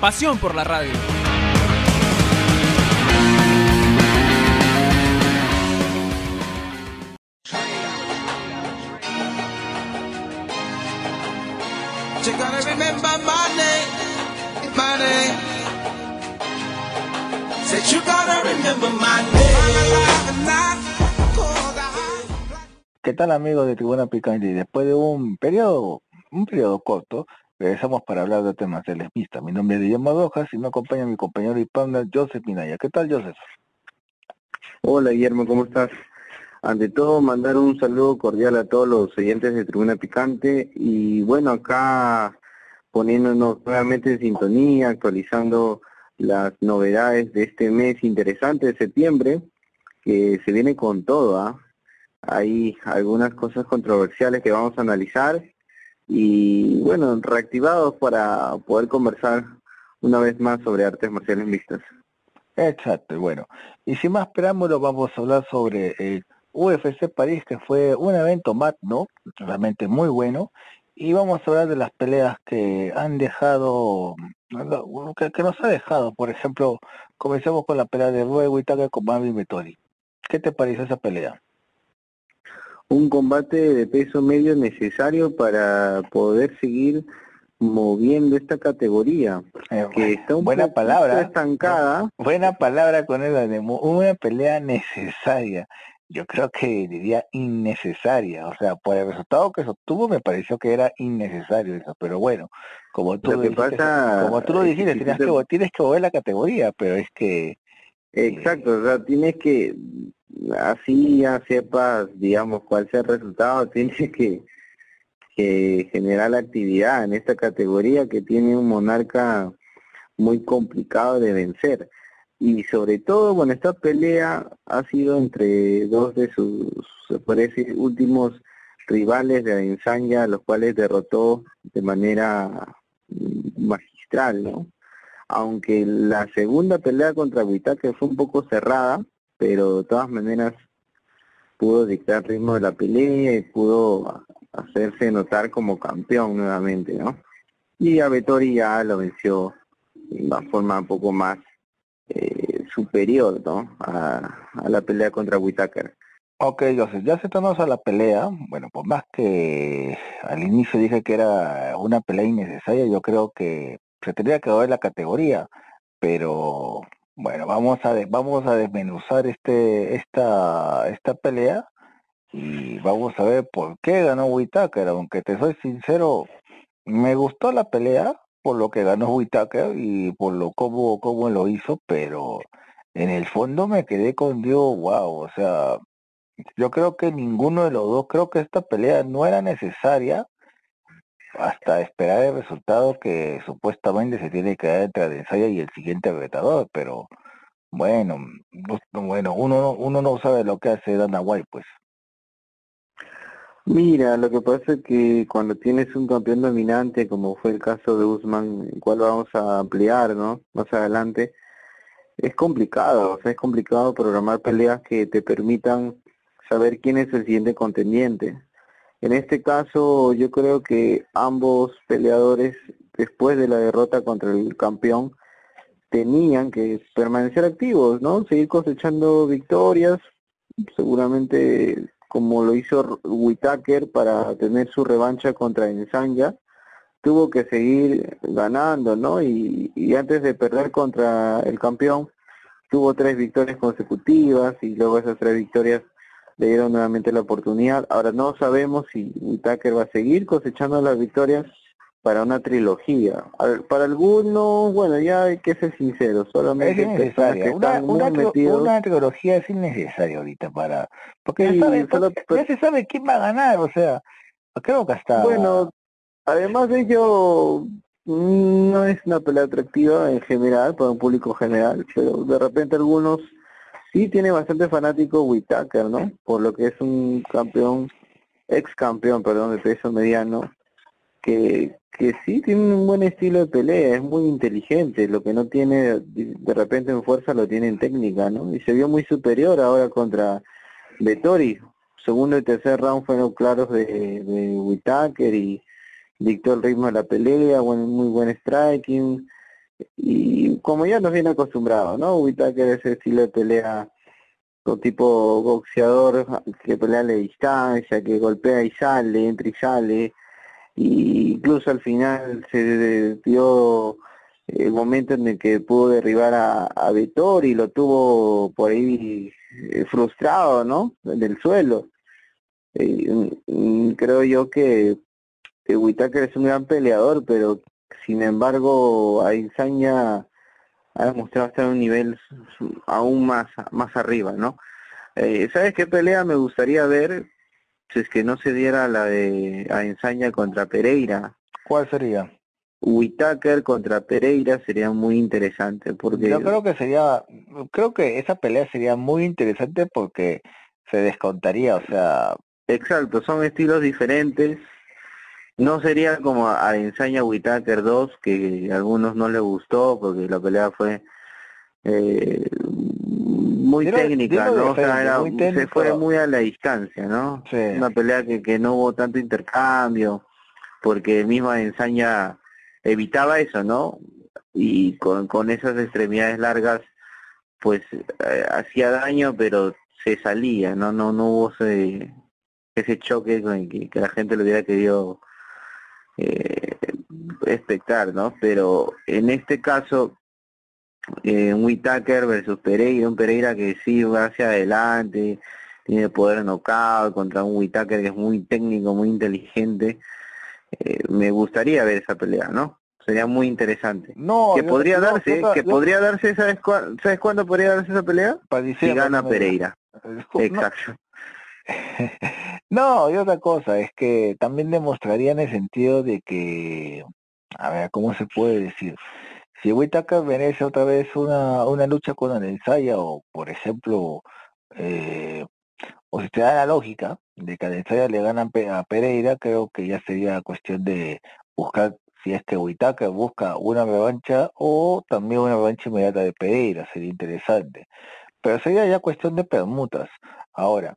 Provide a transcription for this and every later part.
Pasión por la radio. ¿Qué tal amigos de Tribuna Picante? Después de un periodo, un periodo corto, regresamos para hablar de temas televistas. Mi nombre es Guillermo Rojas y me acompaña mi compañero y partner Joseph Minaya. ¿Qué tal Joseph? Hola Guillermo, ¿cómo estás? Ante todo, mandar un saludo cordial a todos los oyentes de Tribuna Picante y bueno, acá poniéndonos nuevamente en sintonía, actualizando las novedades de este mes interesante de septiembre, que se viene con todo, ¿ah? Hay algunas cosas controversiales que vamos a analizar y bueno, reactivados para poder conversar una vez más sobre artes marciales mixtas. Exacto, bueno, y sin más preámbulos vamos a hablar sobre el UFC París, que fue un evento magno, realmente muy bueno, y vamos a hablar de las peleas que han dejado, que, que nos ha dejado, por ejemplo, comencemos con la pelea de Rue Whittaker con Marvin Vettori. ¿Qué te pareció esa pelea? Un combate de peso medio necesario para poder seguir moviendo esta categoría, Eh, que está un buena palabra. estancada. Buena palabra con el una pelea necesaria. Yo creo que diría innecesaria, o sea, por el resultado que se obtuvo me pareció que era innecesario eso, pero bueno, como tú Lo que dijiste, pasa como tú lo que dijiste, que, tienes que mover la categoría, pero es que Exacto, o sea, tienes que, así ya sepas, digamos, cuál sea el resultado, tienes que, que generar la actividad en esta categoría que tiene un monarca muy complicado de vencer. Y sobre todo, bueno, esta pelea ha sido entre dos de sus, se decir, últimos rivales de Adesanya, los cuales derrotó de manera mm, magistral, ¿no? Aunque la segunda pelea contra Whittaker fue un poco cerrada, pero de todas maneras pudo dictar ritmo de la pelea y pudo hacerse notar como campeón nuevamente, ¿no? Y a Vettori ya lo venció de una forma un poco más eh, superior, ¿no? A, la pelea contra Whittaker. Ok, Joseph, ya acercándonos a la pelea, bueno, por más que al inicio dije que era una pelea innecesaria, yo creo que se tendría que ver la categoría, pero bueno, vamos a vamos a desmenuzar este esta esta pelea y vamos a ver por qué ganó Whittaker, aunque te soy sincero, me gustó la pelea por lo que ganó Whittaker y por lo cómo cómo lo hizo, pero en el fondo me quedé con Dios, wow, o sea, yo creo que ninguno de los dos, creo que esta pelea no era necesaria hasta esperar el resultado que supuestamente se tiene que dar entre Adesanya y el siguiente retador, pero bueno, no- bueno, uno no- uno no sabe lo que hace Dana White, pues. Mira, lo que pasa es que cuando tienes un campeón dominante, como fue el caso de Usman, el cual vamos a ampliar, ¿no? Más adelante, es complicado, o sea, es complicado programar peleas que te permitan saber quién es el siguiente contendiente. En este caso, yo creo que ambos peleadores, después de la derrota contra el campeón, tenían que permanecer activos, ¿no? Seguir cosechando victorias, seguramente como lo hizo Whitaker para tener su revancha contra Insanya, tuvo que seguir ganando, ¿no? Y antes de perder contra el campeón, tuvo tres victorias consecutivas y luego esas tres victorias le dieron nuevamente la oportunidad. Ahora no sabemos si Whitaker va a seguir cosechando las victorias para una trilogía. Para algunos, bueno, ya hay que ser sinceros, Es solamente personas que innecesaria. Una, una, una trilogía es innecesaria ahorita para, porque Sí, ya, sabe- solo porque ya se sabe quién va a ganar, o sea, creo que hasta Bueno, además de ello, mm, no es una pelea atractiva en general, para un público general, pero de repente algunos sí tiene bastante fanático Whitaker, ¿no? Por lo que es un campeón, ex campeón, perdón, de peso mediano, que, que sí tiene un buen estilo de pelea, es muy inteligente, lo que no tiene de repente en fuerza lo tiene en técnica, ¿no? Y se vio muy superior ahora contra Vettori. Segundo y tercer round fueron claros de, de Whitaker y dictó el ritmo de la pelea, buen, muy buen striking y como ya nos viene acostumbrado, ¿no? Whitaker es ese estilo de pelea con tipo boxeador que pelea a la distancia, que golpea y sale, entra y sale, y incluso al final se dio el momento en el que pudo derribar a, a y lo tuvo por ahí eh, frustrado, ¿no? Del suelo. Eh, mm, creo yo que que es un gran peleador, pero sin embargo a Insaña ha demostrado estar a un nivel aún más más arriba, ¿no? Eh, ¿Sabes qué pelea me gustaría ver si es que no se diera la de a Ensaña contra Pereira? ¿Cuál sería? Whitaker contra Pereira sería muy interesante porque yo creo que sería creo que esa pelea sería muy interesante porque se descontaría, o sea, exacto, son estilos diferentes no sería como a Ensaña Whitaker 2, que a algunos no les gustó porque la pelea fue eh, muy técnica, ¿no? O sea, se fue muy a la distancia, ¿no? Una pelea que, que no hubo tanto intercambio, porque misma Ensaña evitaba eso, ¿no? Y con, con esas extremidades largas, pues eh, hacía daño, pero se salía, ¿no? No, no hubo ese, ese choque con que, que la gente lo hubiera querido eh, espectar, ¿no? Pero en este caso, eh, un Whitaker versus Pereira, un Pereira que sí va hacia adelante, tiene poder knockout contra un Whitaker que es muy técnico, muy inteligente. Eh, me gustaría ver esa pelea, ¿no? Sería muy interesante. No, que podría darse, que podría darse, ¿sabes, ¿sabes cuándo podría darse esa pelea? si gana Pereira. Exacto. no, y otra cosa, es que también demostraría en el sentido de que, a ver, ¿cómo se puede decir? Si Whitaker merece otra vez una, una lucha con Anensaya o, por ejemplo, eh, o si te da la lógica de que Anensaya le ganan a Pereira, creo que ya sería cuestión de buscar si es que busca una revancha o también una revancha inmediata de Pereira, sería interesante. Pero sería ya cuestión de permutas. Ahora,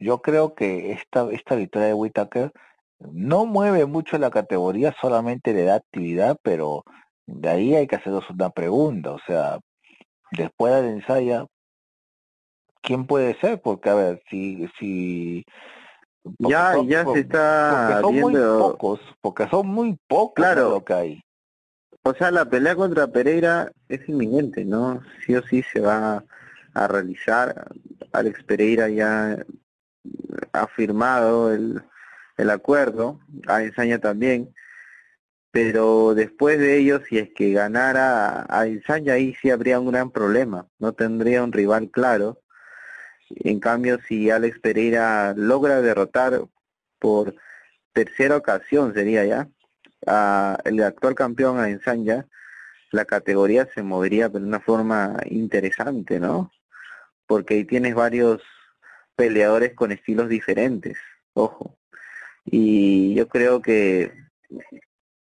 yo creo que esta, esta victoria de Whitaker no mueve mucho la categoría, solamente le da actividad, pero de ahí hay que hacernos una pregunta, o sea, después de la ensaya, ¿quién puede ser? Porque a ver, si, si ya, ya se está porque son viendo... muy pocos, porque son muy pocos claro. lo que hay. O sea, la pelea contra Pereira es inminente, ¿no? Sí o sí se va a realizar. Alex Pereira ya ha firmado el, el acuerdo, a Ensaña también, pero después de ello, si es que ganara a Ensaña, ahí sí habría un gran problema, no tendría un rival claro. En cambio, si Alex Pereira logra derrotar por tercera ocasión, sería ya, a el actual campeón a Ensaña, la categoría se movería de una forma interesante, ¿no? Porque ahí tienes varios peleadores con estilos diferentes, ojo. Y yo creo que,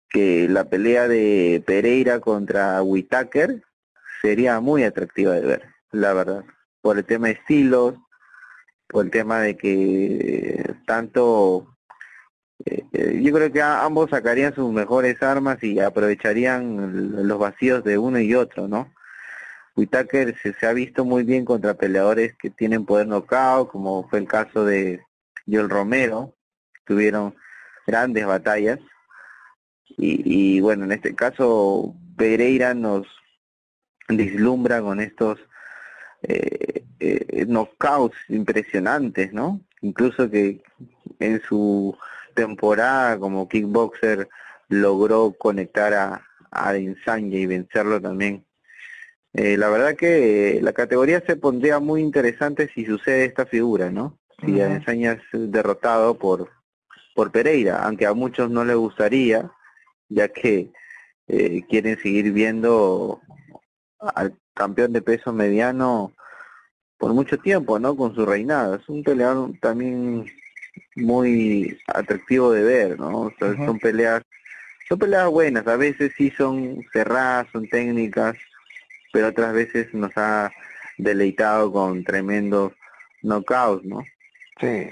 que la pelea de Pereira contra Whitaker sería muy atractiva de ver, la verdad, por el tema de estilos, por el tema de que tanto eh, eh, yo creo que ambos sacarían sus mejores armas y aprovecharían los vacíos de uno y otro, ¿no? Whitaker se, ha visto muy bien contra peleadores que tienen poder knockout, como fue el caso de Joel Romero, tuvieron grandes batallas. Y, bueno, en este caso Pereira nos deslumbra con estos eh, eh, impresionantes, ¿no? Incluso que en su temporada como kickboxer logró conectar a, a y vencerlo también eh, la verdad que la categoría se pondría muy interesante si sucede esta figura, ¿no? Si uh es derrotado por, por Pereira, aunque a muchos no les gustaría, ya que eh, quieren seguir viendo al campeón de peso mediano por mucho tiempo, ¿no? Con su reinado. Es un peleador también muy atractivo de ver, ¿no? O sea, son peleas, son peleas buenas, a veces sí son cerradas, son técnicas, pero otras veces nos ha deleitado con tremendos knockouts, ¿no? Sí,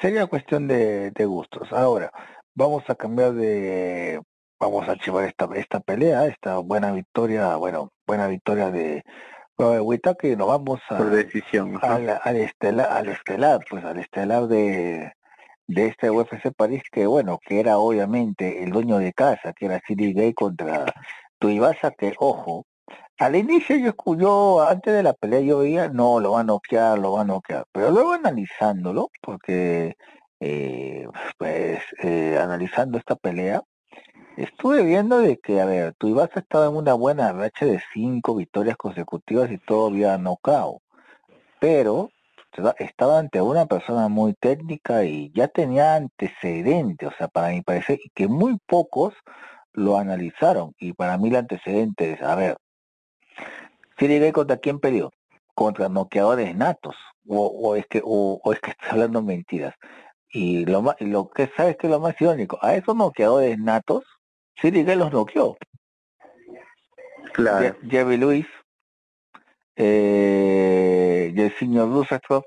sería cuestión de, de gustos. Ahora, vamos a cambiar de, vamos a archivar esta, esta pelea, esta buena victoria, bueno, buena victoria de que nos vamos a, Por decisión. al, al, estelar, al estelar, pues al estelar de, de este UFC París, que bueno, que era obviamente el dueño de casa, que era City Gay contra Tuivasa, que ojo, al inicio yo, yo, antes de la pelea yo veía, no, lo va a noquear, lo va a noquear, pero luego analizándolo, porque eh, pues eh, analizando esta pelea, estuve viendo de que, a ver, tu Ibasa estaba en una buena racha de cinco victorias consecutivas y todo había nocao, pero estaba ante una persona muy técnica y ya tenía antecedentes, o sea, para mi parecer, que muy pocos lo analizaron, y para mí el antecedente es, a ver, Siri contra quién peleó? Contra noqueadores natos, o, o es que, o, o es que está hablando mentiras. Y lo más, lo que sabes que es lo más irónico, a esos noqueadores natos, Siri los noqueó. Claro. Jerry Luis, eh, y el señor Roosevelt,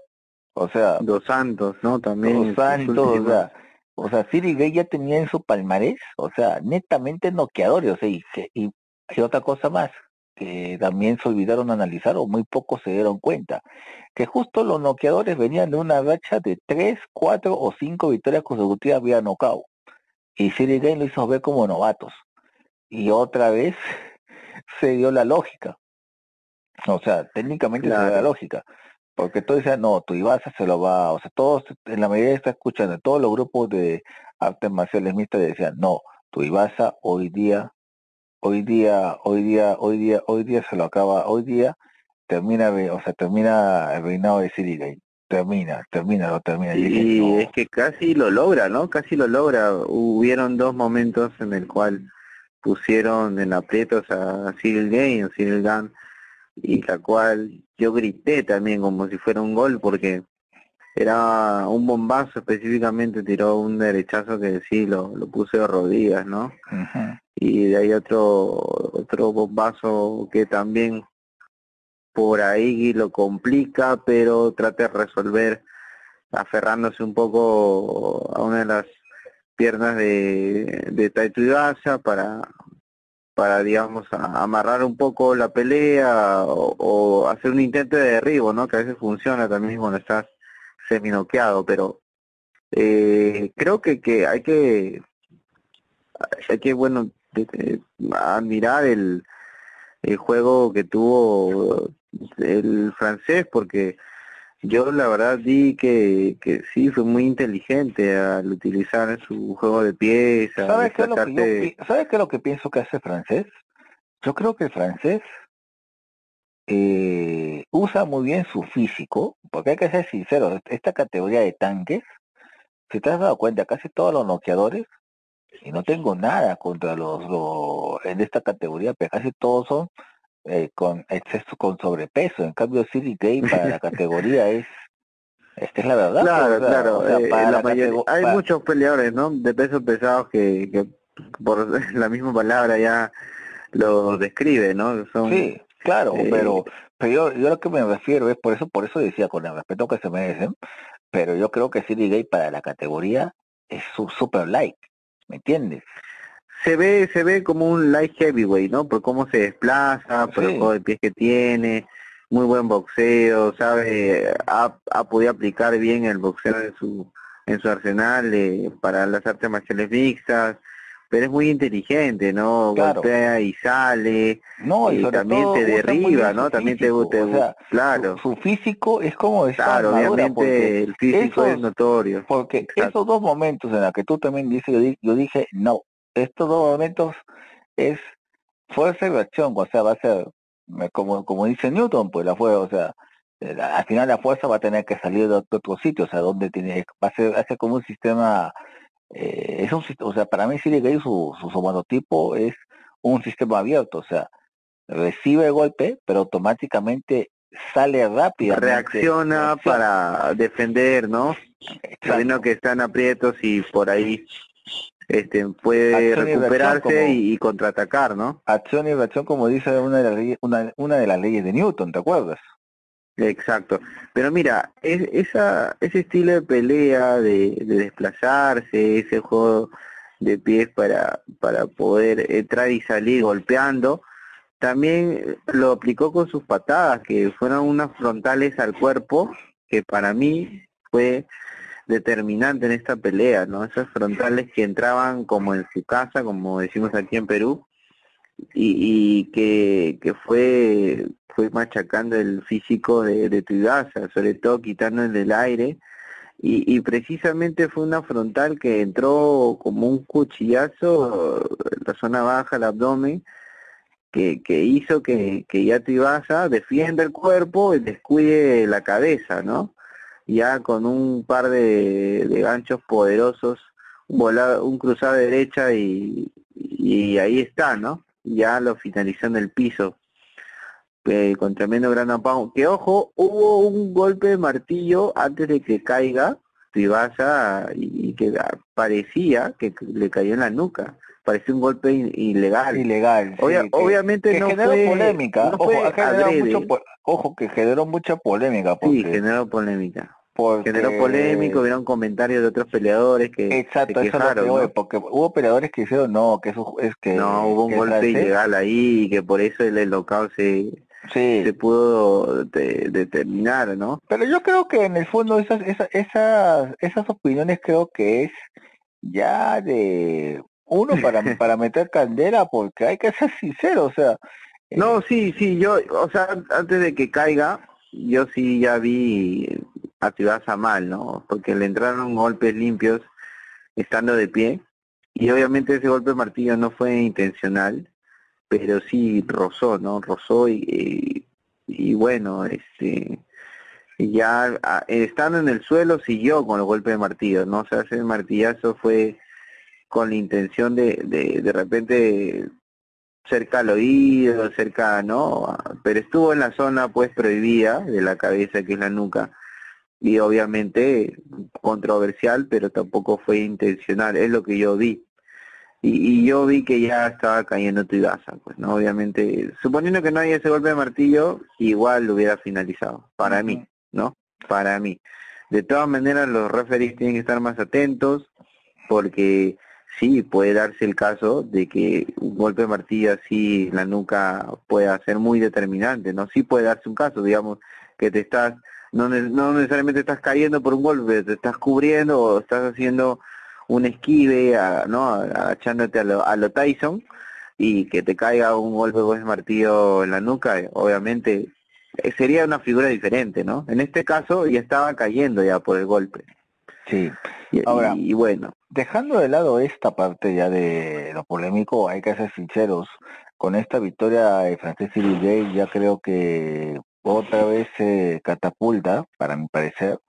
o sea, Dos Santos, ¿no? También. Dos Santos, o sea, o sea, Siri Gay ya tenía en su palmarés, o sea, netamente noqueadores, o sea, y, y hay otra cosa más, que también se olvidaron analizar o muy pocos se dieron cuenta, que justo los noqueadores venían de una racha de tres, cuatro o cinco victorias consecutivas vía knockout. Y Siri Gay lo hizo ver como novatos. Y otra vez se dio la lógica. O sea, técnicamente se dio la lógica. Porque todos decían, no, tu Ibasa se lo va, o sea, todos, en la mayoría está escuchando, todos los grupos de artes marciales mixtas decían, no, tu Ibasa hoy día hoy día, hoy día, hoy día, hoy día se lo acaba, hoy día termina, o sea, termina el reinado de Siri termina, termina, lo termina. Y, es que casi lo logra, ¿no? Casi lo logra. Hubieron dos momentos en el cual pusieron en aprietos a Cyril Gay, a Cyril Gunn, y la cual yo grité también como si fuera un gol porque era un bombazo específicamente, tiró un derechazo que sí, lo, lo puse de rodillas, ¿no? Y de ahí otro, otro bombazo que también por ahí lo complica, pero trata de resolver aferrándose un poco a una de las piernas de, de Taito para, para digamos amarrar un poco la pelea o, o, hacer un intento de derribo, ¿no? Que a veces funciona también cuando estás seminoqueado, pero eh, creo que, que hay que hay que bueno admirar el, el juego que tuvo el francés porque yo la verdad di que, que sí fue muy inteligente al utilizar su juego de pies ¿Sabes qué, es lo que ¿Sabes qué es lo que pienso que hace francés? Yo creo que el francés eh, usa muy bien su físico, porque hay que ser sincero, esta categoría de tanques, si te has dado cuenta, casi todos los noqueadores, y no tengo nada contra los, en esta categoría, pero casi todos son eh, con exceso, con sobrepeso, en cambio City Gay para la categoría es esta es la verdad. Claro, claro. hay muchos peleadores, ¿no? De pesos pesados que, que por la misma palabra ya lo describe, ¿no? Son, sí, Claro, pero, pero yo, yo lo que me refiero es por eso, por eso decía con el respeto que se merecen, pero yo creo que City Gay para la categoría es su super light, ¿me entiendes? Se ve, se ve como un light heavyweight, ¿no? Por cómo se desplaza, por el juego de pies que tiene, muy buen boxeo, sabe, ha, ha podido aplicar bien el boxeo en su, en su arsenal eh, para las artes marciales mixtas, pero es muy inteligente, ¿no? Golpea y sale, no, y, también te derriba, ¿no? También te, te claro. Su, físico es como esa Claro, obviamente el físico es notorio. Porque esos dos momentos en los que tú también dices, yo, dije, no, estos dos momentos es fuerza y reacción, o sea, va a ser, como, como dice Newton, pues la fuerza, o sea, eh, al final la fuerza va a tener que salir de otro sitio, o sea, donde tiene, va a ser, va a ser como un sistema eh, es un, o sea, para mí Siri Gay su, su monotipo es un sistema abierto, o sea, recibe el golpe, pero automáticamente sale rápido. Reacciona para defender, ¿no? Sabiendo que están aprietos y por ahí este puede recuperarse y, contraatacar, ¿no? Acción y reacción, como dice una de las una, una de las leyes de Newton, ¿te acuerdas? Exacto. Pero mira, es, esa, ese estilo de pelea, de, de desplazarse, ese juego de pies para, para poder entrar y salir golpeando, también lo aplicó con sus patadas, que fueron unas frontales al cuerpo, que para mí fue determinante en esta pelea, ¿no? Esas frontales que entraban como en su casa, como decimos aquí en Perú, y, y que, que fue fue machacando el físico de, de Tuidaza, sobre todo quitándole el aire, y, y, precisamente fue una frontal que entró como un cuchillazo en la zona baja, el abdomen, que, hizo que, que ya Tuibaza defienda el cuerpo y descuide la cabeza, ¿no? Ya con un par de, de ganchos poderosos, un, volado, un cruzado derecha y, y ahí está, ¿no? Ya lo finalizó en el piso eh, con tremendo gran apagón. Que ojo, hubo un golpe de martillo antes de que caiga Tibasa y, que parecía que le cayó en la nuca. Parecía un golpe ilegal. Ilegal. obviamente no generó fue polémica. ojo, ojo, que generó mucha polémica. Porque... Sí, generó polémica. Generó polémico, hubieron comentarios de otros peleadores que Exacto, eso lo porque hubo peleadores que dijeron no, que eso es que... No, hubo un golpe ilegal ahí y que por eso el, el se, sí. se pudo determinar, ¿no? Pero yo creo que en el fondo esas, esas, esas, esas opiniones creo que es ya de uno para, para meter candela porque hay que ser sincero, o sea... No, sí, sí, yo, o sea, antes de que caiga, yo sí ya vi a Tibasa mal, ¿no? Porque le entraron golpes limpios estando de pie y obviamente ese golpe de martillo no fue intencional pero sí rozó, ¿no? Rozó y, y, bueno, este ya estando en el suelo siguió con los golpes de martillo, ¿no? O sea, ese martillazo fue con la intención de, de, de repente cerca al oído, cerca, ¿no? Pero estuvo en la zona pues prohibida de la cabeza, que es la nuca, y obviamente controversial, pero tampoco fue intencional, es lo que yo vi y, yo vi que ya estaba cayendo Tuigasa, pues, ¿no? Obviamente, suponiendo que no haya ese golpe de martillo, igual lo hubiera finalizado, para mí, ¿no? Para mí. De todas maneras, los referees tienen que estar más atentos, porque sí, puede darse el caso de que un golpe de martillo así en la nuca pueda ser muy determinante, ¿no? Sí puede darse un caso, digamos, que te estás, no, no necesariamente estás cayendo por un golpe, te estás cubriendo o estás haciendo un esquive, a, ¿no? Agachándote a lo, a lo Tyson y que te caiga un golpe de martillo en la nuca, obviamente eh, sería una figura diferente, ¿no? En este caso ya estaba cayendo ya por el golpe. Sí. Y, Ahora, y, bueno. Dejando de lado esta parte ya de lo polémico, hay que ser sinceros. Con esta victoria de Francis Cyril ya creo que otra vez se catapulta, para mi parecer,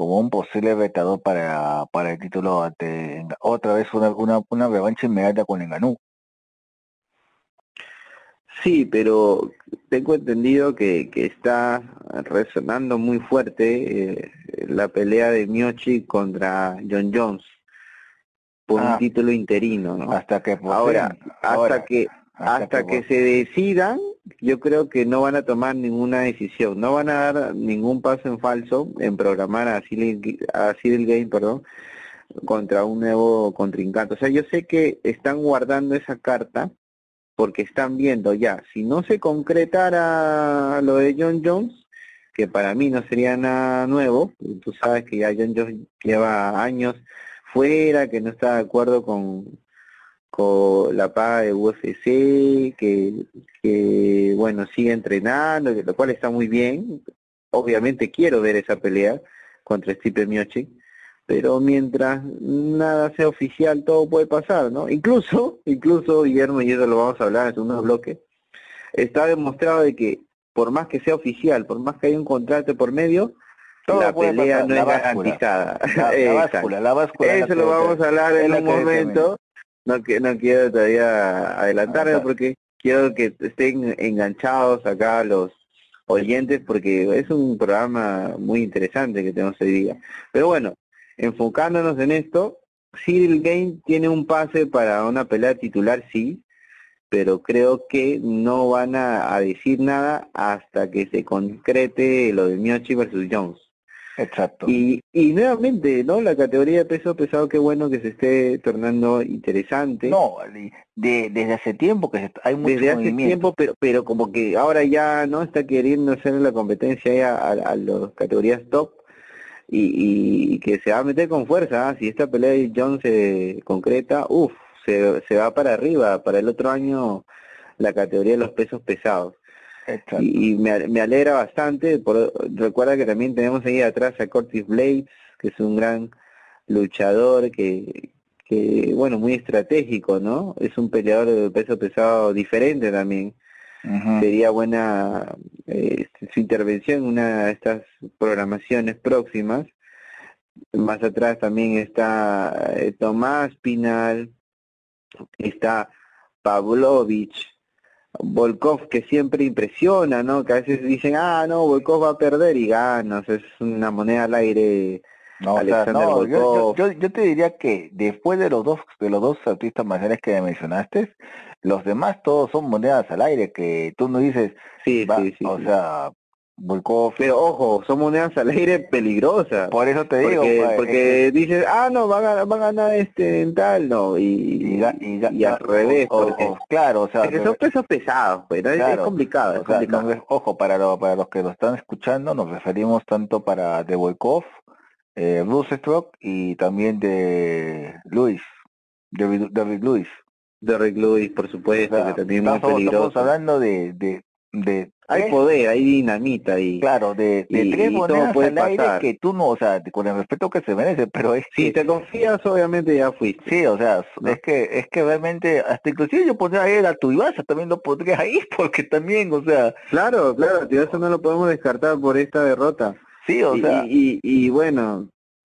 como un posible retador para, para el título ante otra vez una, una, una revancha inmediata con Enganú. Sí, pero tengo entendido que, que está resonando muy fuerte eh, la pelea de Miochi contra John Jones por un ah. título interino, ¿no? Hasta que ahora, hasta que hasta, que, se decidan, yo creo que no van a tomar ninguna decisión, no van a dar ningún paso en falso en programar a Civil, Game, perdón, contra un nuevo contrincante. O sea, yo sé que están guardando esa carta porque están viendo ya, si no se concretara lo de John Jones, que para mí no sería nada nuevo, tú sabes que ya John Jones lleva años fuera, que no está de acuerdo con, con la paga de UFC, que, que bueno, sigue entrenando, lo cual está muy bien. Obviamente quiero ver esa pelea contra Stipe Miocic, pero mientras nada sea oficial todo puede pasar, ¿no? Incluso, incluso Guillermo, y eso lo vamos a hablar en segundo bloque, está demostrado de que por más que sea oficial, por más que haya un contrato por medio, la pelea no es garantizada. La, báscula, la báscula. Eso lo vamos a hablar en un momento. No, no quiero todavía adelantarme porque quiero que estén enganchados acá los oyentes porque es un programa muy interesante que tenemos hoy día. Pero bueno, enfocándonos en esto, Cyril Game tiene un pase para una pelea titular, sí, pero creo que no van a, a decir nada hasta que se concrete lo de Miochi versus Jones. Exacto. Y, y nuevamente, ¿no? La categoría de peso pesado, qué bueno que se esté tornando interesante. No, de, de- desde hace tiempo que se- hay mucho Desde hace movimiento. tiempo, pero pero como que ahora ya no está queriendo hacer la competencia a, a las categorías top y, y que se va a meter con fuerza. ¿ah? Si esta pelea de John se concreta, uff, se, se va para arriba. Para el otro año la categoría de los pesos pesados. Exacto. Y, y me, me alegra bastante. Por, recuerda que también tenemos ahí atrás a Curtis Blades, que es un gran luchador que, que, bueno, muy estratégico, ¿no? Es un peleador de peso pesado diferente también. Sería buena eh, su intervención en una de estas programaciones próximas. Más atrás también está eh, Tomás Pinal, está Pavlovich, Volkov que siempre impresiona, ¿no? Que a veces dicen, ah, no, Volkov va a perder y gana, o sea, es una moneda al aire. No, o sea, Alexander no, yo, yo, Volkov. yo, yo te diría que después de los dos de los dos artistas marciales que me mencionaste, los demás todos son monedas al aire que tú no dices, Sí, va, sí, sí. o sea, Volkov, Pero ojo, son monedas al aire peligrosas. por eso te digo, porque, pues, porque dices, ah, no, va a, ganar, va a ganar este en tal, no, y, y, y, al revés, o- o- porque, o- claro, o sea, porque son pesos pesados, pues, ¿no? Es- complicado, es o sea, complicado. nos ojo, para, lo- para los que lo están escuchando, nos referimos tanto para de Volkov, eh, Bruce Stroke y también de Luis, David, David Luis. Derrick Lewis, por O supuesto, sea, que también es muy estamos, estamos peligroso. hablando de, de, de Hay tres- poder, hay dinamita ahí. claro, de, de y- tres y monedas puede al aire que tú no, o sea, con el respeto que se merece, pero es Si que, te confías, obviamente ya fuiste. sí, o sea, No. es que, es que realmente, hasta inclusive yo pondría ahí a Tuibasa, también lo pondría ahí, porque también, o sea, Claro, claro, no lo podemos descartar por esta derrota. sí, o y, sea, y, y, bueno,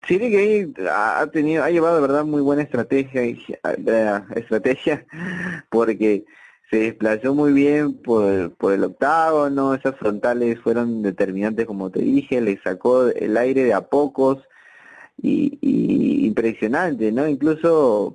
Chile Gay ha tenido, ha llevado de verdad muy buena estrategia, y- eh, estrategia, porque se desplazó muy bien por, por el octágono, esas frontales fueron determinantes como te dije, le sacó el aire de a pocos y, y impresionante, ¿no? Incluso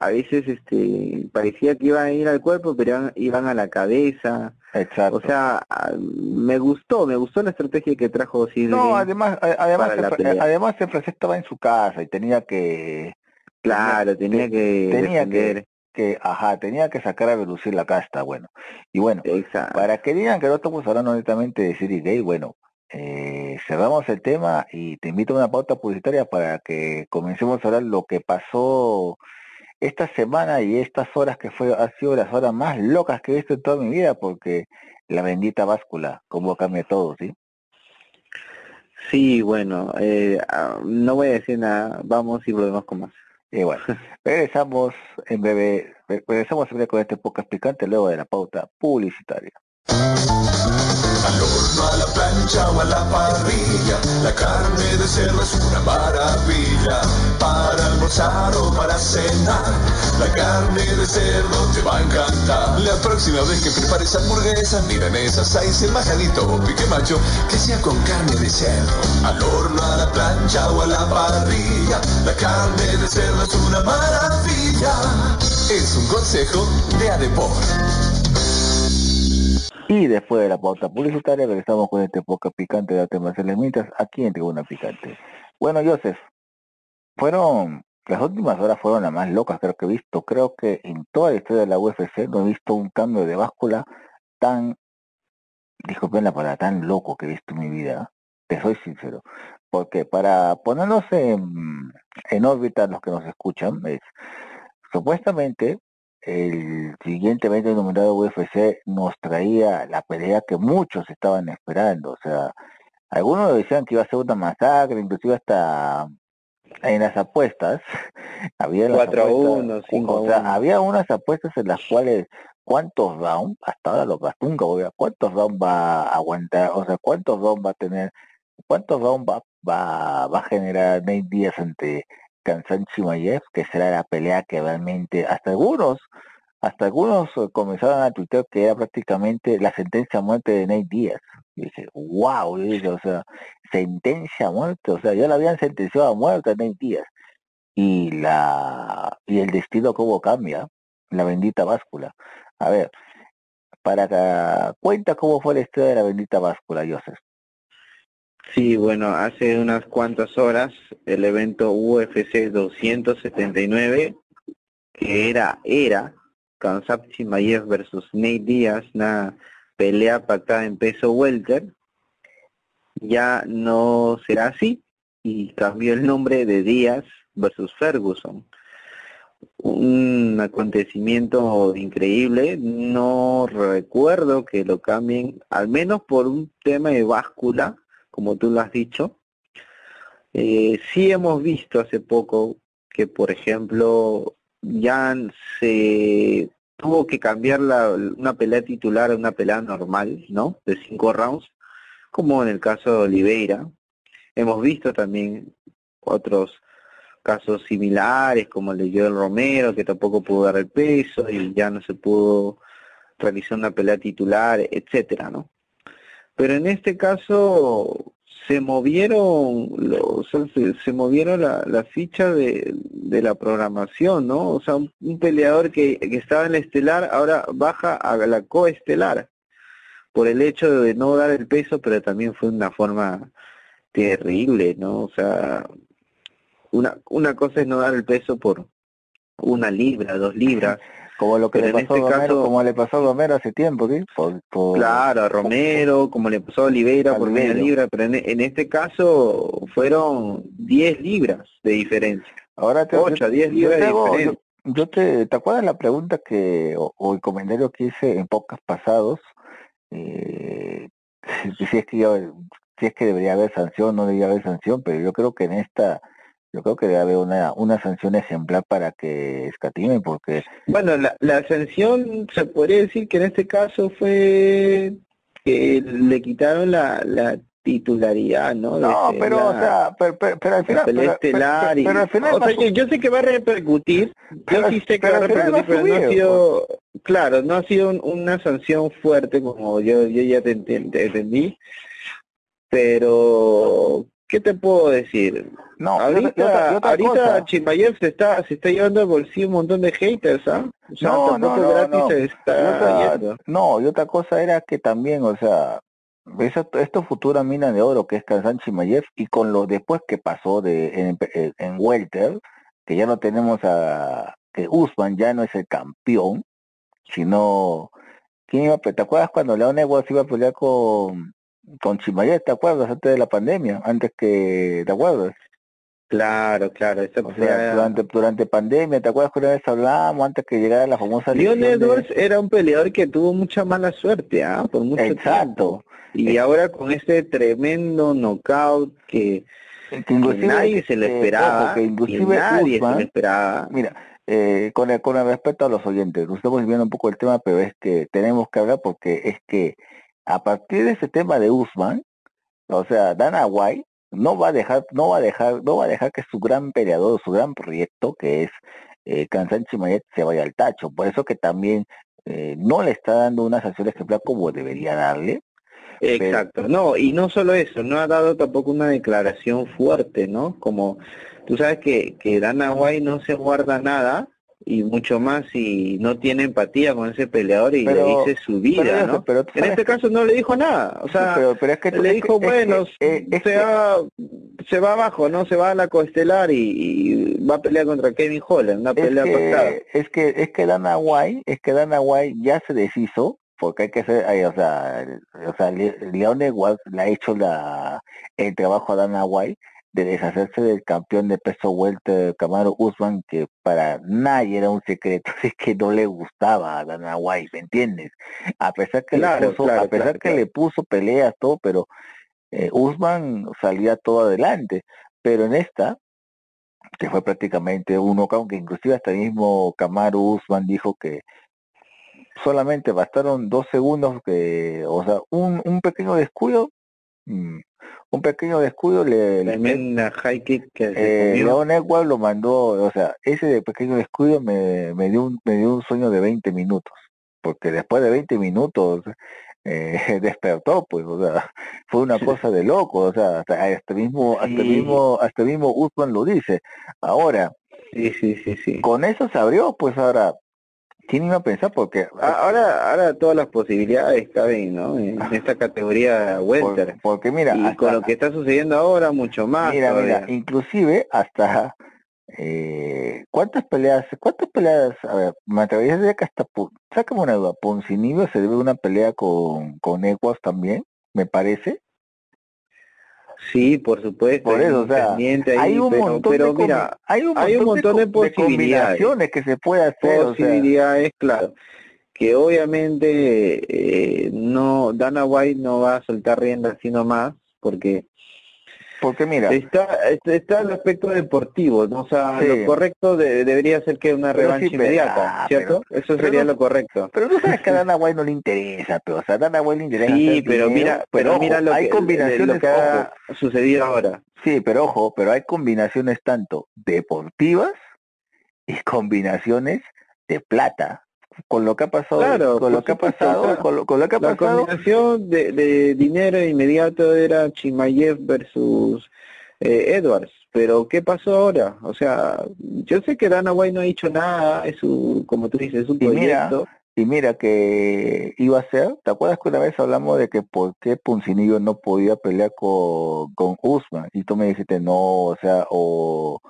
a veces este parecía que iban a ir al cuerpo, pero iban, iban a la cabeza. exacto. O sea, me gustó, me gustó la estrategia que trajo No, además, además, el- además el francés estaba en su casa y tenía que, Claro, tenía que tenía defender. Que, ajá, tenía que sacar a relucir la casta, bueno. Y bueno, Exacto. para que digan que no estamos hablando netamente de City Gay, bueno, eh, cerramos el tema y te invito a una pauta publicitaria para que comencemos a hablar lo que pasó esta semana y estas horas que fue, ha sido las horas más locas que he visto en toda mi vida, porque la bendita báscula, como cambia todo, ¿sí? Sí, bueno, eh, ah, no voy a decir nada, vamos y volvemos con más. Y bueno, regresamos en breve, re- regresamos en breve con este podcast picante luego de la pauta publicitaria. Al horno, a la plancha o a la parrilla, la carne de cerdo es una maravilla. Para cenar, la carne de cerdo te va a encantar. La próxima vez que prepares hamburguesas, milanesas, el majadito o pique macho, que sea con carne de cerdo. Al horno, a la plancha o a la parrilla, la carne de cerdo es una maravilla. Es un consejo de Adepor. Y después de la pauta publicitaria regresamos con este podcast picante de artes marciales mientras aquí en Tribuna Picante. Bueno, Joseph, fueron, las últimas horas fueron las más locas creo que he visto. Creo que en toda la historia de la UFC no he visto un cambio de báscula tan, disculpen la palabra, tan loco que he visto en mi vida. Te soy sincero. Porque para ponernos en, órbita los que nos escuchan, es, supuestamente el siguiente evento denominado UFC nos traía la pelea que muchos estaban esperando. O sea, algunos decían que iba a ser una masacre, inclusive hasta en las apuestas. había las 4 a apuestas- 1, 5 a o sea, 1. había unas apuestas en las cuales cuántos rounds, hasta ahora lo gasté nunca voy a cuántos rounds va a aguantar, o sea, cuántos rounds va a tener, cuántos rounds va, va, va a generar Nate Díaz ante Kansan Chimaev, que será la pelea que realmente hasta algunos hasta algunos eh, comenzaron a tuitear que era prácticamente la sentencia a muerte de Nate Díaz. Y dije, wow, o sea, sentencia a muerte, o sea, ya la habían sentenciado a muerte a Nate Díaz. Y la y el destino cómo cambia, la bendita báscula. A ver, para cuenta cómo fue la historia de la bendita báscula, Joseph. Sí, bueno, hace unas cuantas horas el evento UFC 279, que era, era Kansap Chimaev versus Nate Díaz, una pelea pactada en peso welter, ya no será así y cambió el nombre de Díaz versus Ferguson. Un acontecimiento increíble, no recuerdo que lo cambien, al menos por un tema de báscula, como tú lo has dicho. Eh, sí hemos visto hace poco que, por ejemplo, ya se tuvo que cambiar la, una pelea titular a una pelea normal, ¿no? De cinco rounds, como en el caso de Oliveira. Hemos visto también otros casos similares, como el de Joel Romero, que tampoco pudo dar el peso y ya no se pudo realizar una pelea titular, etcétera, ¿no? Pero en este caso se movieron los, se, movieron la, la ficha de, de, la programación, ¿no? O sea, un, peleador que, que, estaba en la estelar ahora baja a la coestelar por el hecho de no dar el peso, pero también fue una forma terrible, ¿no? O sea, una, una cosa es no dar el peso por una libra, dos libras, como lo que le pasó este a Romero, como le pasó a Romero hace tiempo, ¿sí? Claro, a Romero, como le pasó a Oliveira por media libra, pero en, este caso fueron 10 libras de diferencia. Ahora te 8 a 10 libras de diferencia. Yo, te, ¿te acuerdas la pregunta que, o, el comentario que hice en pocas pasados? Eh, si, es que si es que debería haber sanción, no debería haber sanción, pero yo creo que en esta yo creo que debe haber una, una sanción ejemplar para que escatimen, porque... Bueno, la, la sanción se podría decir que en este caso fue que le quitaron la, la titularidad, ¿no? No, pero, o sea, pero, pero, al final... Pero, pero, al final o sea, yo, yo, sé que va a repercutir, yo sí sé que va a repercutir, pero no ha sido... Claro, no ha sido una sanción fuerte como yo, yo ya te entendí, pero ¿qué te puedo decir? No, ahorita, ahorita se está, se está llevando al bolsillo un montón de haters, ¿ah? no, no, no, no. Está no, y otra cosa era que también, o sea, esa, esto futura mina de oro que es Kansan Chimayev y con lo después que pasó de en, en, Welter, que ya no tenemos a que Usman ya no es el campeón, sino ¿quién iba a ¿Te acuerdas cuando León Edwards iba a pelear con con Chimayev, ¿te acuerdas? Antes de la pandemia, antes que, ¿te acuerdas? Claro, claro. durante, durante pandemia, ¿te acuerdas que una vez hablábamos antes que llegara la famosa Leon Edwards era un peleador que tuvo mucha mala suerte, ¿ah? Por mucho Exacto. Y ahora con este tremendo knockout que, que, nadie se le eh, esperaba, que inclusive nadie se le esperaba. Mira, eh, con, el, con el respeto a los oyentes, nos estamos viendo un poco el tema, pero es que tenemos que hablar porque es que a partir de ese tema de Usman, o sea, Dana White no va a dejar, no va a dejar, no va a dejar que su gran peleador, su gran proyecto, que es eh, Kansan Chimaet, se vaya al tacho. Por eso que también eh, no le está dando una sanción ejemplar como debería darle. Exacto, no, y no solo eso, no ha dado tampoco una declaración fuerte, ¿no? Como tú sabes que, que Dana White no se guarda nada, y mucho más si no tiene empatía con ese peleador y le dice su vida, ¿no? Pero en este caso no le dijo nada, o sea, pero, es que le dijo, bueno, eh, se, va, se va abajo, ¿no? Se va a la coestelar y, va a pelear contra Kevin Holland, una pelea que, Es que, es que Dana White, es que Dana White ya se deshizo, porque hay que hacer, o sea, o sea, Leon le ha hecho la, el trabajo a Dana White, de deshacerse del campeón de peso vuelta Camaro Usman, que para nadie era un secreto, es que no le gustaba a Dana White, ¿me entiendes? A pesar que, le, puso, a pesar que le puso peleas, todo, pero eh, Usman salía todo adelante. Pero en esta, que fue prácticamente uno, aunque inclusive hasta el mismo Camaro Usman dijo que solamente bastaron dos segundos que, o sea, un, un pequeño descuido, mm, un pequeño descuido le, Tremenda high kick que se eh. León Edward lo mandó, o sea, ese de pequeño descuido me, me dio un, me dio un sueño de 20 minutos, porque después de 20 minutos eh, despertó, pues, o sea, fue una cosa de loco, o sea, hasta, hasta mismo, hasta Sí. mismo, hasta mismo Usman lo dice. Ahora, Sí, sí, sí, sí. con eso se abrió, pues ahora, ¿quién iba a pensar? Porque Ahora, ahora todas las posibilidades caben, ¿no? En esta categoría por- welter. porque mira, y hasta- con lo que está sucediendo ahora, mucho más. Mira, mira, inclusive hasta eh, ¿cuántas peleas, cuántas peleas, a ver, me atrevería a decir que hasta, sácame una duda, Poncinibio se debe una pelea con, con Ecuas también, me parece, Sí, por supuesto. por hay eso, o sea, ahí, hay un pero, montón pero de, mira, hay un hay un montón de de posibilidades. combinaciones que se puede hacer, o sea, posibilidades, claro, que obviamente eh, no Dana White no va a soltar rienda así nomás, porque porque mira, está está, el aspecto deportivo, ¿no? o sea, Sí. lo correcto de- debería ser que una Pero revancha sí, inmediata, ah, ¿cierto? Eso sería no- lo correcto. pero tú sabes que a Dana White no le interesa, pero o sea, a Dana White le interesa Sí, pero dinero, mira, pero mira lo hay que, combinaciones, lo que ojo, ha sucedido ahora. Sí, pero ojo, pero hay combinaciones tanto deportivas y combinaciones de plata. Con lo que ha pasado, Claro, con lo que ha pasado, claro. con lo, con lo que ha La pasado, combinación de, de dinero inmediato era Chimayev versus eh, Edwards, pero ¿qué pasó ahora? O sea, yo sé que Dana White no ha dicho nada, es su, como tú dices, es un proyecto. y mira que iba a ser, ¿te acuerdas que una vez hablamos de que por qué Puncinillo no podía pelear con, con Usman? Y tú me dijiste no, o sea, o,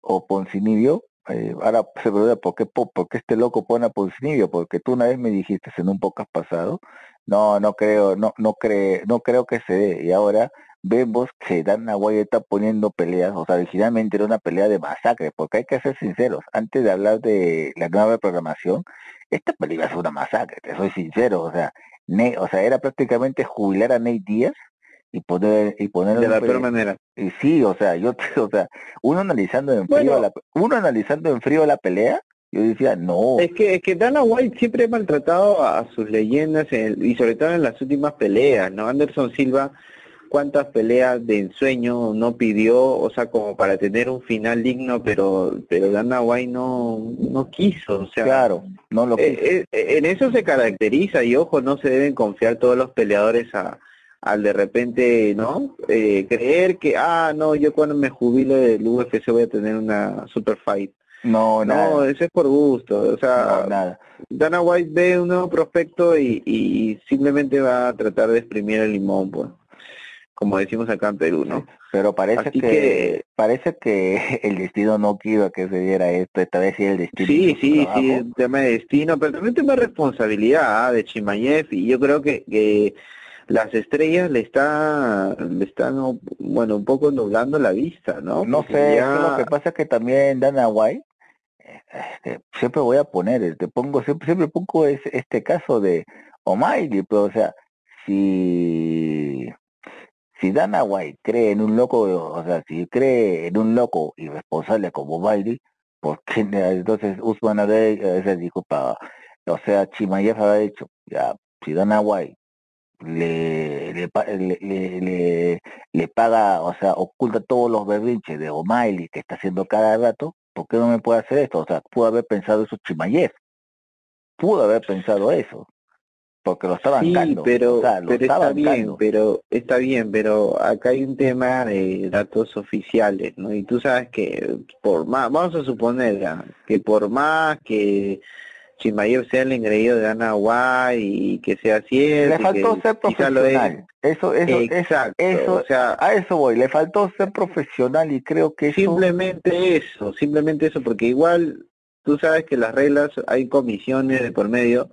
o Poncinibio, eh, ahora se pregunta por qué, po- por este loco pone a Poncinibio, porque tú una vez me dijiste en un podcast pasado, no, no creo, no, no cree, no creo que se dé, y ahora vemos que Dana White está poniendo peleas, o sea, originalmente era una pelea de masacre, porque hay que ser sinceros, antes de hablar de la nueva programación, esta pelea es una masacre, te soy sincero, o sea, Ne- o sea, era prácticamente jubilar a Nate Díaz y poner y ponerlo De la peor manera. y sí, o sea, yo, o sea, uno analizando en frío Bueno. la, uno analizando en frío la pelea, yo decía, no, Es que, es que Dana White siempre ha maltratado a sus leyendas en- y sobre todo en las últimas peleas, ¿no? Anderson Silva, cuántas peleas de ensueño no pidió, o sea, como para tener un final digno, pero pero Dana White no, no quiso, o sea, claro, no lo quiso. Eh, eh, en eso se caracteriza y ojo, no se deben confiar todos los peleadores a al de repente, ¿no? Eh, creer que, ah, no, yo cuando me jubile del UFC voy a tener una super fight. no, No, nada, eso es por gusto. O sea, no, nada. Dana White ve un nuevo prospecto y, y simplemente va a tratar de exprimir el limón, pues. Como decimos acá en Perú, ¿no? Pero parece que, que- parece que el destino no quiso que se diera esto, esta vez sí el destino. Sí, sí, trabajo. sí, el tema de destino, pero también tema de responsabilidad ah, de Chimayev y yo creo que, que las estrellas le está, le están, bueno, un poco nublando la vista, ¿no? No Porque sé, es ya- lo que pasa es que también Dana White, este, siempre voy a poner, este, pongo, siempre, siempre pongo ese- este caso de O'Malley, pero o sea, si, si Dana White cree en un loco, o sea, si cree en un loco irresponsable como O'Malley, ¿por qué entonces Usman habrá, eh, esa disculpa, o sea, Chimayev habrá dicho, ya, si Dana White le, le, le, le, le- paga, o sea, oculta todos los berrinches de O'Malley que está haciendo cada rato, ¿por qué no me puede hacer esto? O sea, pudo haber pensado eso Chimayev. Pudo haber pensado eso. Porque lo está Sí, bancando. pero, o sea, lo pero está está bien, pero está bien, pero acá hay un tema de datos oficiales, ¿no? Y tú sabes que por más, vamos a suponer ya, que por más que Chimayev sea el engreído de Dana White y que sea cierto, Le faltó que ser es, profesional. Eso, eso, exacto, eso, o sea, a eso voy. Le faltó ser profesional y creo que eso, Simplemente eso, simplemente eso, porque igual tú sabes que las reglas hay comisiones de por medio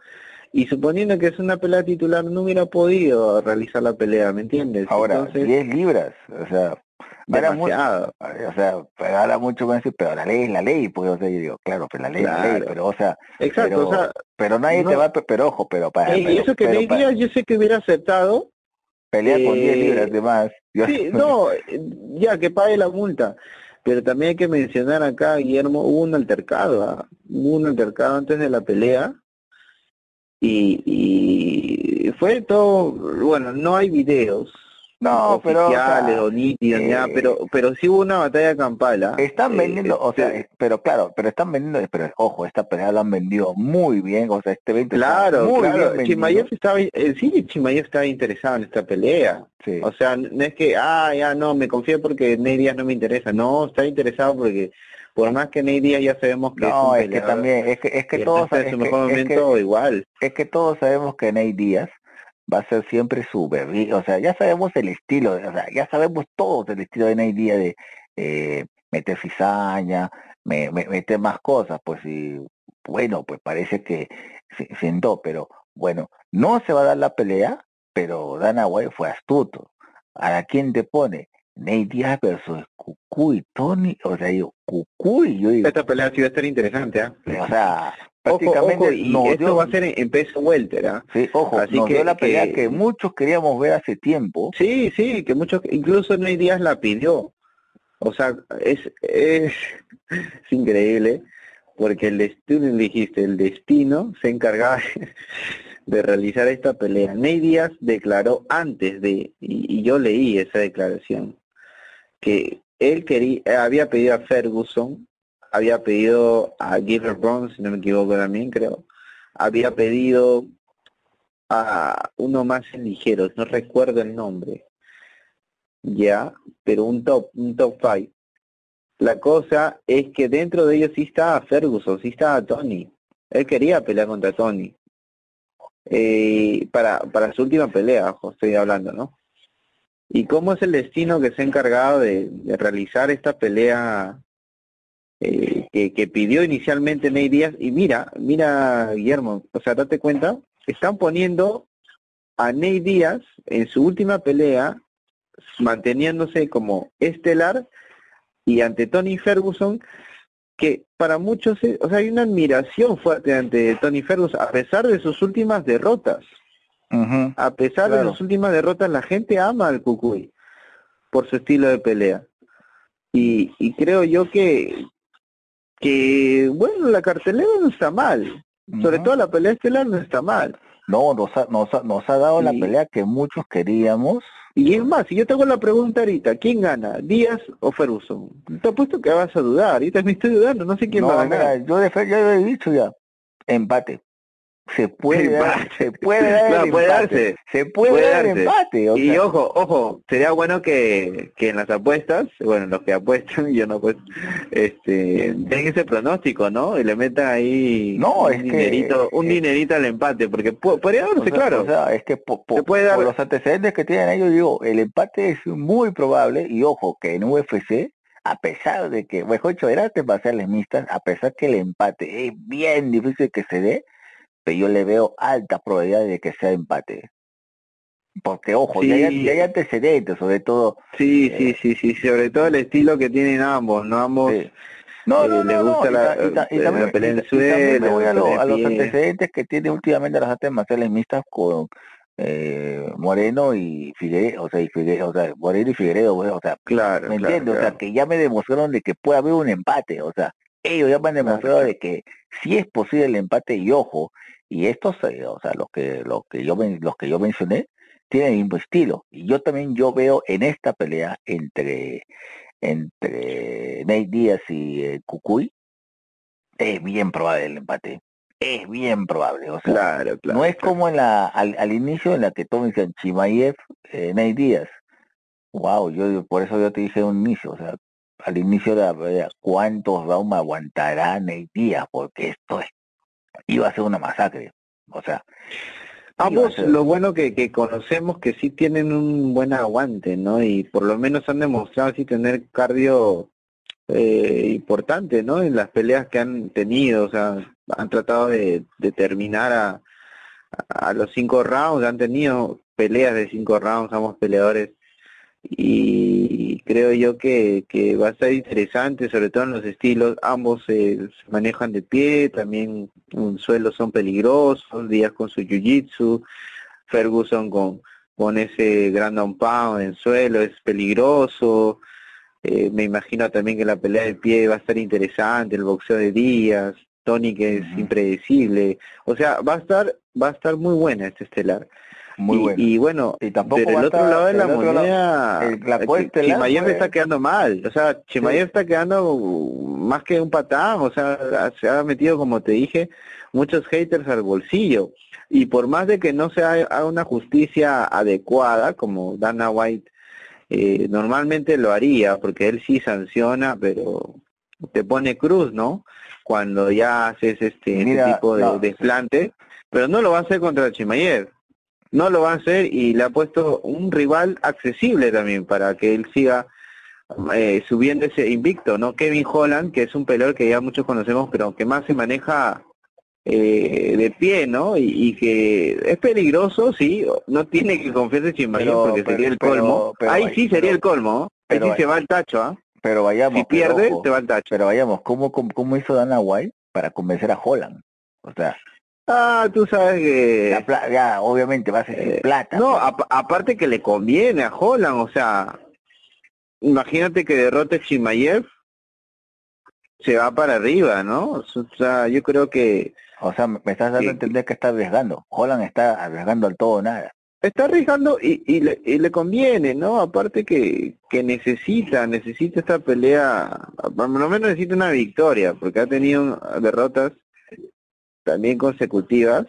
y suponiendo que es una pelea titular no hubiera podido realizar la pelea, ¿me entiendes? ahora, Entonces, 10 libras, o sea, mu- demasiado. o sea, pero ahora mucho a decir, pero la ley es la ley, pues, o sea, yo digo, claro, pero la ley es la ley, pero, o sea, Exacto, pero, o sea, pero nadie te va pero ojo, pero para, y pero- eso que pero Nate pa- Diaz yo sé que hubiera aceptado, pelea con 10 eh, libras de más. Yo- sí, no, eh, ya que pague la multa. Pero también hay que mencionar acá, Guillermo, hubo un altercado, ¿ah? hubo un altercado antes de la pelea y, y fue todo, bueno, no hay videos, No, pero, o sea, oficiales o nítidas, ni nada, eh, pero pero sí hubo una batalla campal, ¿ah? Están Eh, vendiendo, o sea, este, eh, pero claro, pero están vendiendo, pero ojo, esta pelea lo han vendido muy bien, o sea, este evento está Claro, muy claro. bien. Chimaev estaba, eh, sí, Chimaev estaba interesado en esta pelea. Sí. O sea, no es que, ah, ya no, me confío porque Ney Díaz no me interesa. No, está interesado porque por más que Ney Díaz ya sabemos que No, es es un que peleador también, es que, es que que todos, es que, mejor es que- momento igual. es que todos sabemos que Ney Díaz va a ser siempre su bebé, o sea, ya sabemos el estilo, o sea, ya sabemos todos el estilo de Díaz de eh, meter cizaña, me, me- meter más cosas, pues y bueno, pues parece que se pero bueno, no se va a dar la pelea, pero Dana White fue astuto. ¿A quién te pone? Ney Díaz versus Cucuy, Tony, o sea, yo, Cucuy, yo digo, Esta pelea sí va a estar interesante, ¿ah? o sea, prácticamente ojo, y esto dio- va a ser en, en peso welter, ¿ah? Sí, ojo, Así nos que- dio la pelea que- que muchos queríamos ver hace tiempo. Sí, sí, que muchos, incluso Ney Díaz la pidió. O sea, es, es, es increíble, porque el destino, dijiste, el destino se encargaba de realizar esta pelea. Ney Díaz declaró antes de, y, y yo leí esa declaración, que él quería, había pedido a Ferguson, había pedido a Gilbert Brown, si no me equivoco también creo, había pedido a uno más en ligeros, no recuerdo el nombre, ya, pero un top, un top five. La cosa es que dentro de ellos sí estaba Ferguson, sí estaba Tony. Él quería pelear contra Tony. Eh, para, para su última pelea, estoy hablando, ¿no? ¿Y cómo es el destino que se ha encargado de realizar esta pelea eh, que, que pidió inicialmente Ney Díaz? Y mira, mira, Guillermo, o sea, date cuenta, están poniendo a Ney Díaz en su última pelea manteniéndose como estelar y ante Tony Ferguson que para muchos o sea hay una admiración fuerte ante Tony Ferguson a pesar de sus últimas derrotas. A pesar de sus últimas derrotas la gente ama al Cucuy por su estilo de pelea. Y, y creo yo que que bueno la cartelera no está mal sobre todo la pelea estelar no está mal No, nos ha, nos ha, nos ha dado la Y- pelea que muchos queríamos. Y es más, si yo te hago la pregunta ahorita, ¿quién gana? ¿Díaz o Ferguson? Te apuesto que vas a dudar, ahorita me estoy dudando, no sé quién No, va a ganar. mira, yo, de fe- yo lo he dicho ya. Empate. Se puede dar, se puede dar No, el puede empate. darse. Se puede, Puede dar el darse. empate. o Y ojo, ojo, sería bueno que, que en las apuestas, bueno, los que apuestan, yo no pues, este, den ese pronóstico, ¿no? Y le metan ahí No, un es que- dinerito, un eh, dinerito al empate, porque podría o darse, sea, claro. o sea, es que po- po- Se puede dar- por los antecedentes que tienen ellos, digo, el empate es muy probable. Y ojo, que en UFC, a pesar de que, mejor dicho, era artes marciales mixtas, a pesar que el empate es bien difícil que se dé, pero yo le veo alta probabilidad de que sea empate. Porque, ojo, ya, hay, Sí. ya hay antecedentes, sobre todo. Sí, eh, sí, sí, sí, sobre todo el estilo que tienen ambos, ¿no? Ambos sí. No, eh, no, no, no, gusta y la- también- pelea en suelo, voy a, lo- los antecedentes que tiene últimamente las artes marciales mixtas con eh, Moreno y Figueredo, o sea, y Figueredo, o sea, Moreno y Figueredo, o sea, Claro, ¿Me claro, entiendes? O sea, claro. que ya me demostraron de que puede haber un empate. O sea, ellos ya me han demostrado claro. de que sí es posible el empate y ojo. Y estos, eh, o sea, los que, los que yo los que yo mencioné, tienen el mismo estilo. Y yo también yo veo en esta pelea entre entre Nate Díaz y eh, Cucuy, es bien probable el empate. Es bien probable. O sea, Claro, claro. no es claro. como en la, al, al inicio en la que todos dicen Chimaev, eh, Ney Díaz. Wow, yo por eso yo te dije un inicio, o sea, al inicio de la pelea, ¿cuántos rounds aguantará Ney Díaz? Porque esto es, iba a ser una masacre. O sea, Ambos, ser- lo bueno que, que conocemos que sí tienen un buen aguante, ¿no? Y por lo menos han demostrado así tener cardio eh, importante, ¿no? En las peleas que han tenido, o sea, han tratado de, de terminar a, a los cinco rounds, han tenido peleas de cinco rounds, ambos peleadores, y creo yo que, que va a estar interesante, sobre todo en los estilos, ambos eh, se manejan de pie, también un suelo son peligrosos, Díaz con su jiu-jitsu, Ferguson con, con ese down pound en suelo es peligroso, eh, me imagino también que la pelea de pie va a estar interesante, el boxeo de Díaz, Tony que es impredecible, o sea, va a estar, va a estar muy buena este estelar. Muy y, bueno. y bueno, Y tampoco pero va el otro lado de la del lado, moneda, el- la eh, Chimaev fue- está quedando mal, o sea, Chimaev está quedando más que un patán, o sea, se ha metido, como te dije, muchos haters al bolsillo. Y por más de que no se ha- haga una justicia adecuada, como Dana White eh, normalmente lo haría, porque él sí sanciona, pero te pone cruz, ¿no? Cuando ya haces este, este tipo de no, desplante, pero no lo va a hacer contra Chimaev. No lo va a hacer y le ha puesto un rival accesible también para que él siga eh, subiendo ese invicto, ¿no? Kevin Holland, que es un peleador que ya muchos conocemos, pero que más se maneja eh, de pie, ¿no? Y, y que es peligroso, sí, no tiene que confiarse Pero- porque pero- sería el colmo. pero Ahí sí sería el colmo, ¿no? Ahí sí se va el tacho, ¿ah? Pero vayamos, Si pierde, ojo, te va el tacho. pero vayamos, ¿cómo, cómo, cómo hizo Dana White para convencer a Holland? O sea, Ah, tú sabes que... la pla- ya, obviamente va a ser Eh, plata. No, apa- aparte que le conviene a Holland, o sea, imagínate que derrote Chimaev, se va para arriba, ¿no? O sea, yo creo que o sea, me estás dando a que- entender que está arriesgando. Holland está arriesgando al todo nada. está arriesgando y, y, le, y le conviene, ¿no? Aparte que, que necesita, necesita esta pelea, por lo menos necesita una victoria, porque ha tenido derrotas también consecutivas,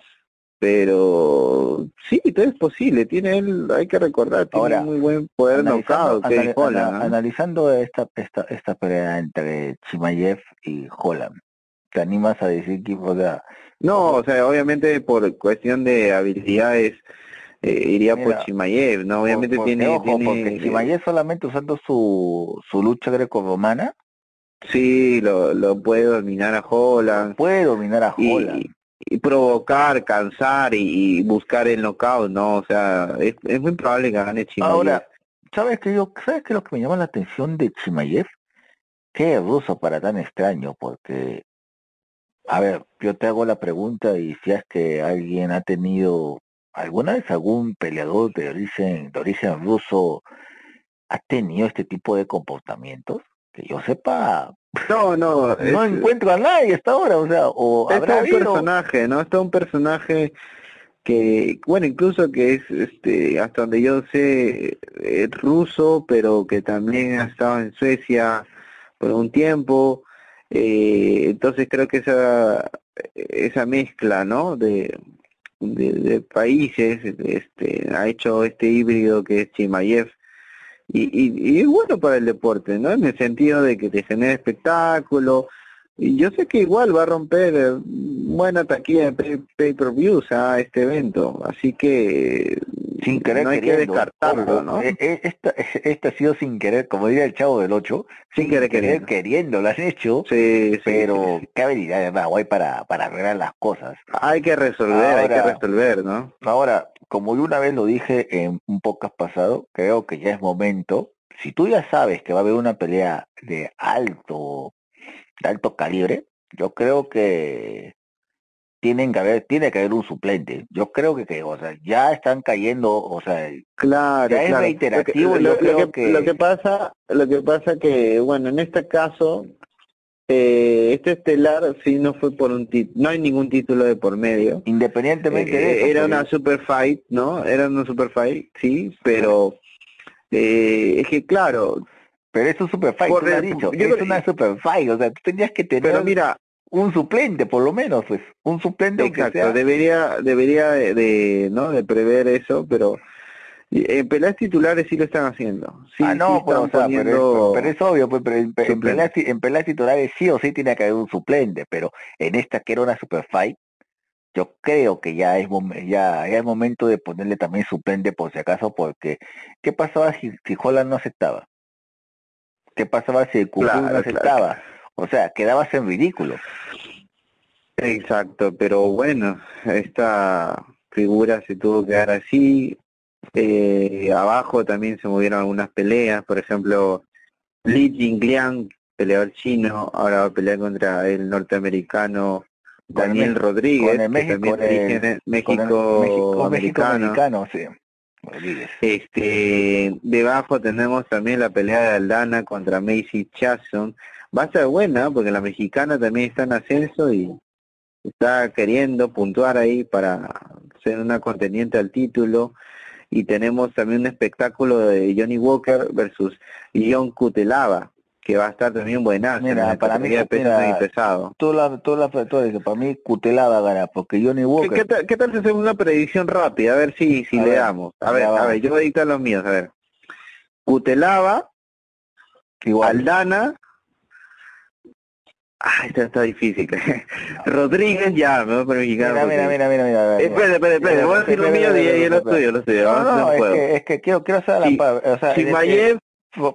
pero sí, todo es posible, tiene él, hay que recordar, tiene Ahora, un muy buen poder knockout, Kevin anali- Holland, analizando esta, esta, esta pelea entre Chimaev y Holland, ¿te animas a decir que, o sea, No, o sea, obviamente por cuestión de habilidades eh, iría Mira, por Chimaev, ¿no? Obviamente por- porque, tiene, ojo, tiene porque Chimaev solamente usando su, su lucha greco-romana sí, lo, lo puede dominar a Holland puede dominar a Holland. y, y provocar, cansar y, y buscar el knockout, ¿no? O sea, es, es muy probable que gane Chimaev. Ahora, ¿sabes qué yo, sabes qué es lo que me llama la atención de Chimaev? Qué ruso para tan extraño, porque, a ver, yo te hago la pregunta y si es que alguien ha tenido alguna vez algún peleador de origen, de origen ruso ha tenido este tipo de comportamientos, que yo sepa, no, no, no encuentro a nadie hasta ahora, o sea, o es habrá un habido, personaje, ¿no? Es todo un personaje que, bueno, incluso que es, este, hasta donde yo sé, es ruso, pero que también ha estado en Suecia por un tiempo. Eh, entonces creo que esa, esa mezcla, ¿no? De, de, de países, este, ha hecho este híbrido que es Chimaev. Y, y, y es bueno para el deporte, ¿no? En el sentido de que te genera espectáculo, y yo sé que igual va a romper eh, buena taquilla de pay- pay-per-views a este evento, así que sin querer no hay que descartarlo, ¿no? e- e- Esta, esta ha sido sin querer, como diría el chavo del 8, Sin querer queriendo. queriendo, lo han hecho, Sí, sí, pero sí, qué habilidad de Maguay para, para arreglar las cosas. hay que resolver, hay que resolver, ¿no? Ahora, como yo una vez lo dije en un podcast pasado, creo que ya es momento, si tú ya sabes que va a haber una pelea de alto, de alto calibre, yo creo que tienen que haber, tiene que haber un suplente. Yo creo que, que o sea, ya están cayendo, o sea, Claro, Ya es claro. reiterativo, Lo que, yo lo- lo creo que, que- lo que pasa, lo que pasa que, bueno, en este caso, eh, este estelar sí no fue por un título, no hay ningún título de por medio. independientemente de Eh, eso, era una super fight, ¿no? Era una super fight, sí, pero eh, es que claro, pero es un super fight, por tú lo has el- dicho, yo es una super fight, o sea, tú tendrías que tener pero mira, un suplente, por lo menos, pues, un suplente exacto, sea- debería, debería de, de, ¿no? De prever eso, pero en peleas titulares sí lo están haciendo. Sí, ah, no, sí pues, o pero, es, pero es obvio, pues, pero en, en ti- en peleas titulares sí o sí tiene que haber un suplente, pero en esta que era una super fight, yo creo que ya es ya, ya es momento de ponerle también suplente por si acaso, porque ¿qué pasaba si, si Holland no aceptaba? ¿Qué pasaba si el Claro, no aceptaba? claro. O sea, quedabas en ridículo. Exacto, pero bueno, esta figura se tuvo que dar así. Eh, abajo también se movieron algunas peleas, por ejemplo, Li Jingliang, peleador chino, ahora va a pelear contra el norteamericano Con el Daniel Rodríguez, con el que México- también con el- Con México, americano, sí. Rodríguez. Este, debajo tenemos también la pelea de Aldana contra Macy Jackson. Va a ser buena porque la mexicana también está en ascenso y, está queriendo puntuar ahí para ser una contendiente al título y tenemos también un espectáculo de Johnny Walker versus John Cutelaba que va a estar también buenazo Mira, para mí, categoría de peso mira, pesado. Tú la, tú la, tú dices, para mí Cutelaba gana, porque Johnny ¿Qué, Walker... qué tal, qué tal si hacemos una predicción rápida? A ver si, si A le ver, damos. A ver, a ver, yo voy a dictar los míos, a ver. Cutelaba, igual. Aldana. Ay, está, está difícil. Rodríguez, ya, me voy por mexicano. Mira, mira, mira, mira, mira, a. Espera, espera, espera, voy a decir Espera, míos y espera, tuyos, los tuyos. No, a no, es que, es que quiero, quiero hacer la o sea, Chimaev,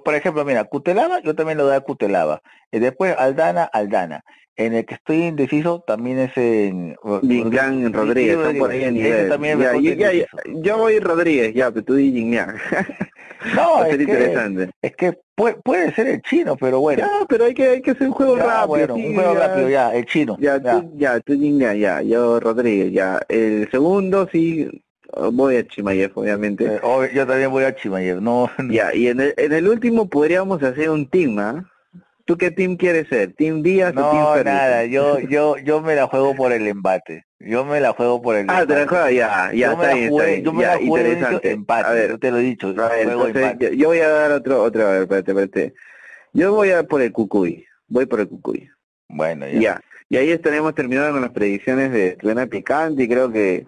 por ejemplo, mira, Cutelaba, yo también lo doy a Cutelaba. Y después Aldana, Aldana. En el que estoy indeciso también es en... Rodríguez, por ahí en nivel. yo, voy Rodríguez, ya, pero tú di. No, Va a es ser que, interesante. es que puede, puede ser el chino, pero bueno. Ya, pero hay que, hay que hacer un juego Ya, rápido. bueno, sí, un juego ya. rápido, ya, el chino. Ya, ya. tú, ya, tú ya, yo Rodríguez, ya. El segundo, sí, voy a Chimayev, obviamente. Eh, obvio, yo también voy a Chimayev, no, Ya, y en el, en el último podríamos hacer un team, ¿ah? ¿Tú qué team quieres ser? ¿Team Díaz o Team no, Ferguson? nada, yo, yo, yo me la juego por el embate. Yo me la juego por el Ah, te la empate. juegas, ya, ya, yo está bien, está bien. yo me ya, la de interesante. empate, A ver, yo te lo he dicho, a ver, entonces, yo, yo voy a dar otro, otro, a ver, espérate, espérate. Yo voy a por el Cucuy, voy por el Cucuy. Bueno, ya. Ya. Y ahí estaremos terminando con las predicciones de Truena Picante y creo que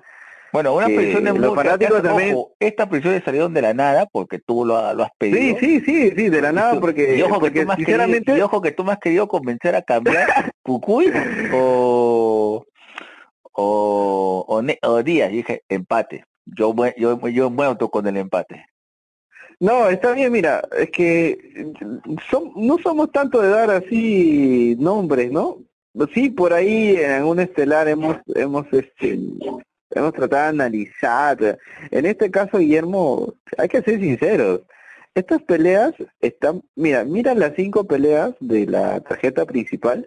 Bueno, una prisión es los muy fanáticos también- ojo, estas prisiones salieron de la nada porque tú lo, lo has pedido. Sí, sí, sí, sí, de la nada porque, y ojo que tú has sinceramente querido, y ojo que tú me has querido convencer a cambiar Cucuy o o o, o Díaz, dije empate. Yo yo yo muerto con el empate. No, está bien, mira, es que som- no somos tanto de dar así nombres, ¿no? Sí, por ahí en algún estelar hemos hemos este hemos tratado de analizar. En este caso, Guillermo, hay que ser sinceros. Estas peleas están, mira, mira las cinco peleas de la tarjeta principal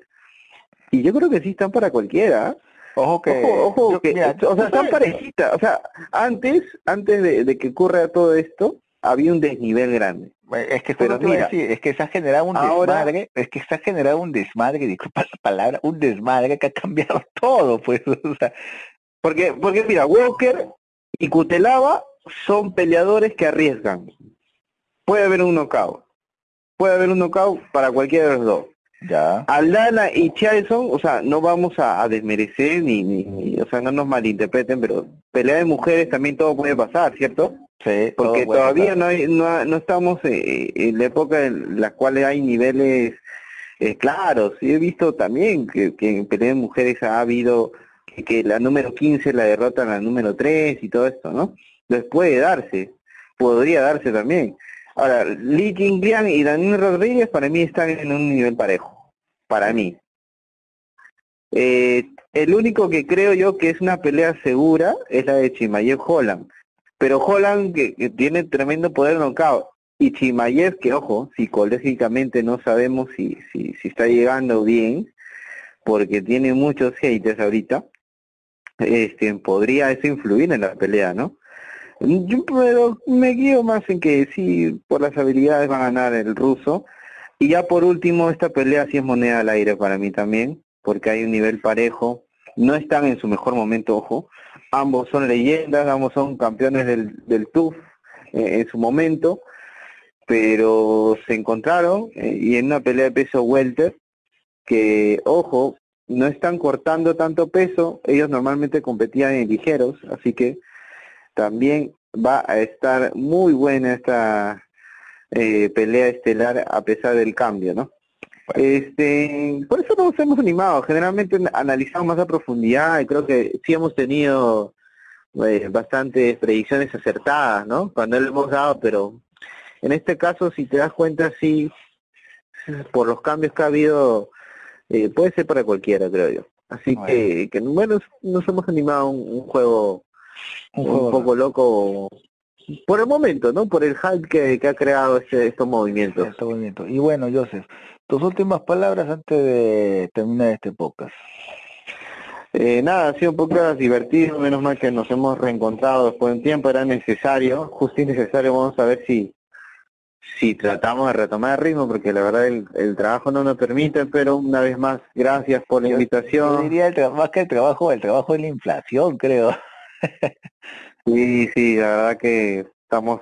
y yo creo que sí están para cualquiera. Ojo que Ojo, ojo, yo- que, mira, o sea, están parejitas. O sea, antes, antes de, de que ocurra todo esto, había un desnivel grande. Es que Pero mira, decir, es que se ha generado un ahora- desmadre, es que se ha generado un desmadre, disculpa la palabra, un desmadre que ha cambiado todo, pues, o sea, Porque, porque mira, Walker y Cutelaba son peleadores que arriesgan. Puede haber un knockout. Puede haber un knockout para cualquiera de los dos. Ya. Aldana y Charlson, o sea, no vamos a, a desmerecer ni, ni, ni- o sea, no nos malinterpreten, pero pelea de mujeres también todo puede pasar, ¿cierto? Sí, porque todavía pasar. no, hay, no, no estamos eh, en la época en la cual hay niveles eh, claros. Y he visto también que, que en pelea de mujeres ha habido que, que la número 15 la derrota a la número 3 y todo esto, ¿no? Entonces puede darse, podría darse también. Ahora, Lee Jingliang y Daniel Rodríguez para mí están en un nivel parejo, para mí. Eh, el único que creo yo que es una pelea segura es la de Chimayev Holland. Pero Holland que, que tiene tremendo poder knockout. Y Chimayev, que ojo, psicológicamente no sabemos si, si, si está llegando bien, porque tiene muchos haters ahorita, este, podría eso influir en la pelea, ¿no? Yo pero me guío más en que sí, por las habilidades va a ganar el ruso. Y ya por último, esta pelea sí es moneda al aire para mí también, porque hay un nivel parejo. No están en su mejor momento, ojo. Ambos son leyendas, ambos son campeones del, del TUF eh, en su momento, pero se encontraron eh, y en una pelea de peso welter que, ojo, no están cortando tanto peso, ellos normalmente competían en ligeros, así que también va a estar muy buena esta eh, pelea estelar a pesar del cambio, ¿no? Este, por eso nos hemos animado, generalmente analizamos más a profundidad y creo que sí hemos tenido eh, bastantes predicciones acertadas, ¿no? Cuando lo hemos dado, pero en este caso, si te das cuenta, sí, por los cambios que ha habido, eh, puede ser para cualquiera, creo yo. Así Bueno. que, que, bueno, nos hemos animado a un, un juego Un poco loco por el momento, ¿no? Por el hype que, que ha creado este, estos movimientos. este movimiento. Y bueno, Joseph, tus últimas palabras antes de terminar este podcast. Eh, nada, ha sido un poco divertido, menos mal que nos hemos reencontrado después de un tiempo, era necesario, justo y necesario, vamos a ver si si tratamos de retomar el ritmo, porque la verdad el, el trabajo no nos permite, pero una vez más, gracias por la Yo invitación. diría el más que el trabajo, el trabajo de la inflación, creo. Sí, sí, la verdad que estamos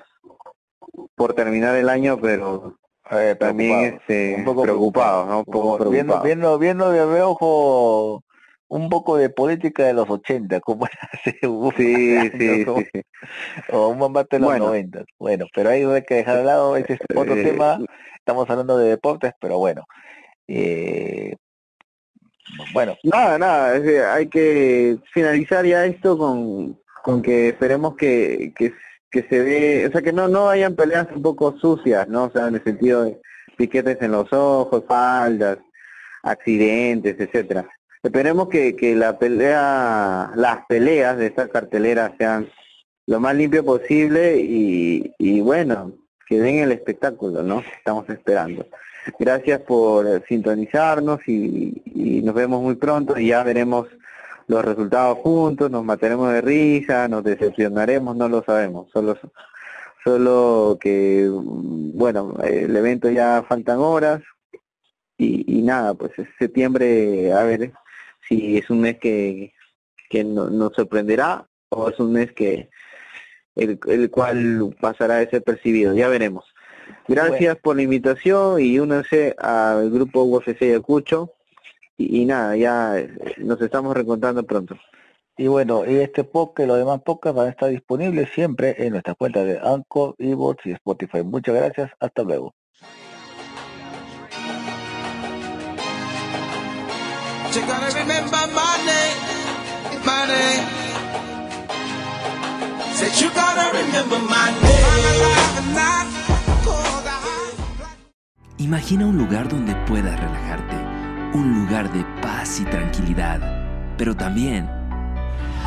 por terminar el año, pero Eh, también preocupado, este, un poco preocupados, ¿no? Un poco Como viendo, viendo, viendo de reojo un poco de política de los 80, como era hace un Sí, año, sí, como- sí, o un bombate de los Bueno. 90. Bueno, pero ahí hay que dejar de lado, ese es otro Eh, tema, estamos hablando de deportes, pero bueno. Eh, bueno, Nada, nada, hay que finalizar ya esto con, con que esperemos que, que, que se dé, o sea, que no, no hayan peleas un poco sucias, ¿no? O sea, en el sentido de piquetes en los ojos, faldas, accidentes, etcétera. Esperemos que, que la pelea, las peleas de esta cartelera sean lo más limpio posible y, y bueno, que den el espectáculo, ¿no? Estamos esperando. Gracias por eh, sintonizarnos y, y nos vemos muy pronto y ya veremos los resultados juntos, nos mataremos de risa, nos decepcionaremos, no lo sabemos, solo solo que mm, bueno, el evento ya faltan horas y, nada, pues es septiembre, a ver si es un mes que, que no- nos sorprenderá o es un mes que el, el cual pasará de ser percibido, ya veremos. Gracias por la invitación y únanse al grupo UFC Ayacucho y, y nada, ya eh, nos estamos reencontrando pronto. y bueno, y este podcast y los demás podcasts van a estar disponibles siempre en nuestras cuentas de Anchor, Evox y Spotify. Muchas gracias, hasta luego. You gotta remember my name, my name. Said you gotta remember my name. Imagina un lugar donde puedas relajarte, un lugar de paz y tranquilidad, pero también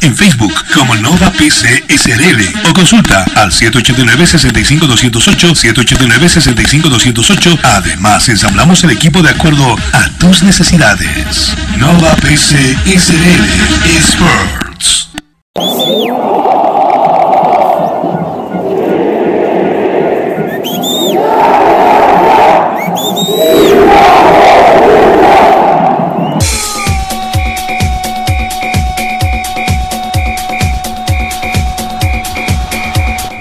en Facebook como Nova PC SRL o consulta al 789-65208, 789-65208. Además, ensamblamos el equipo de acuerdo a tus necesidades. Nova PC SRL Experts.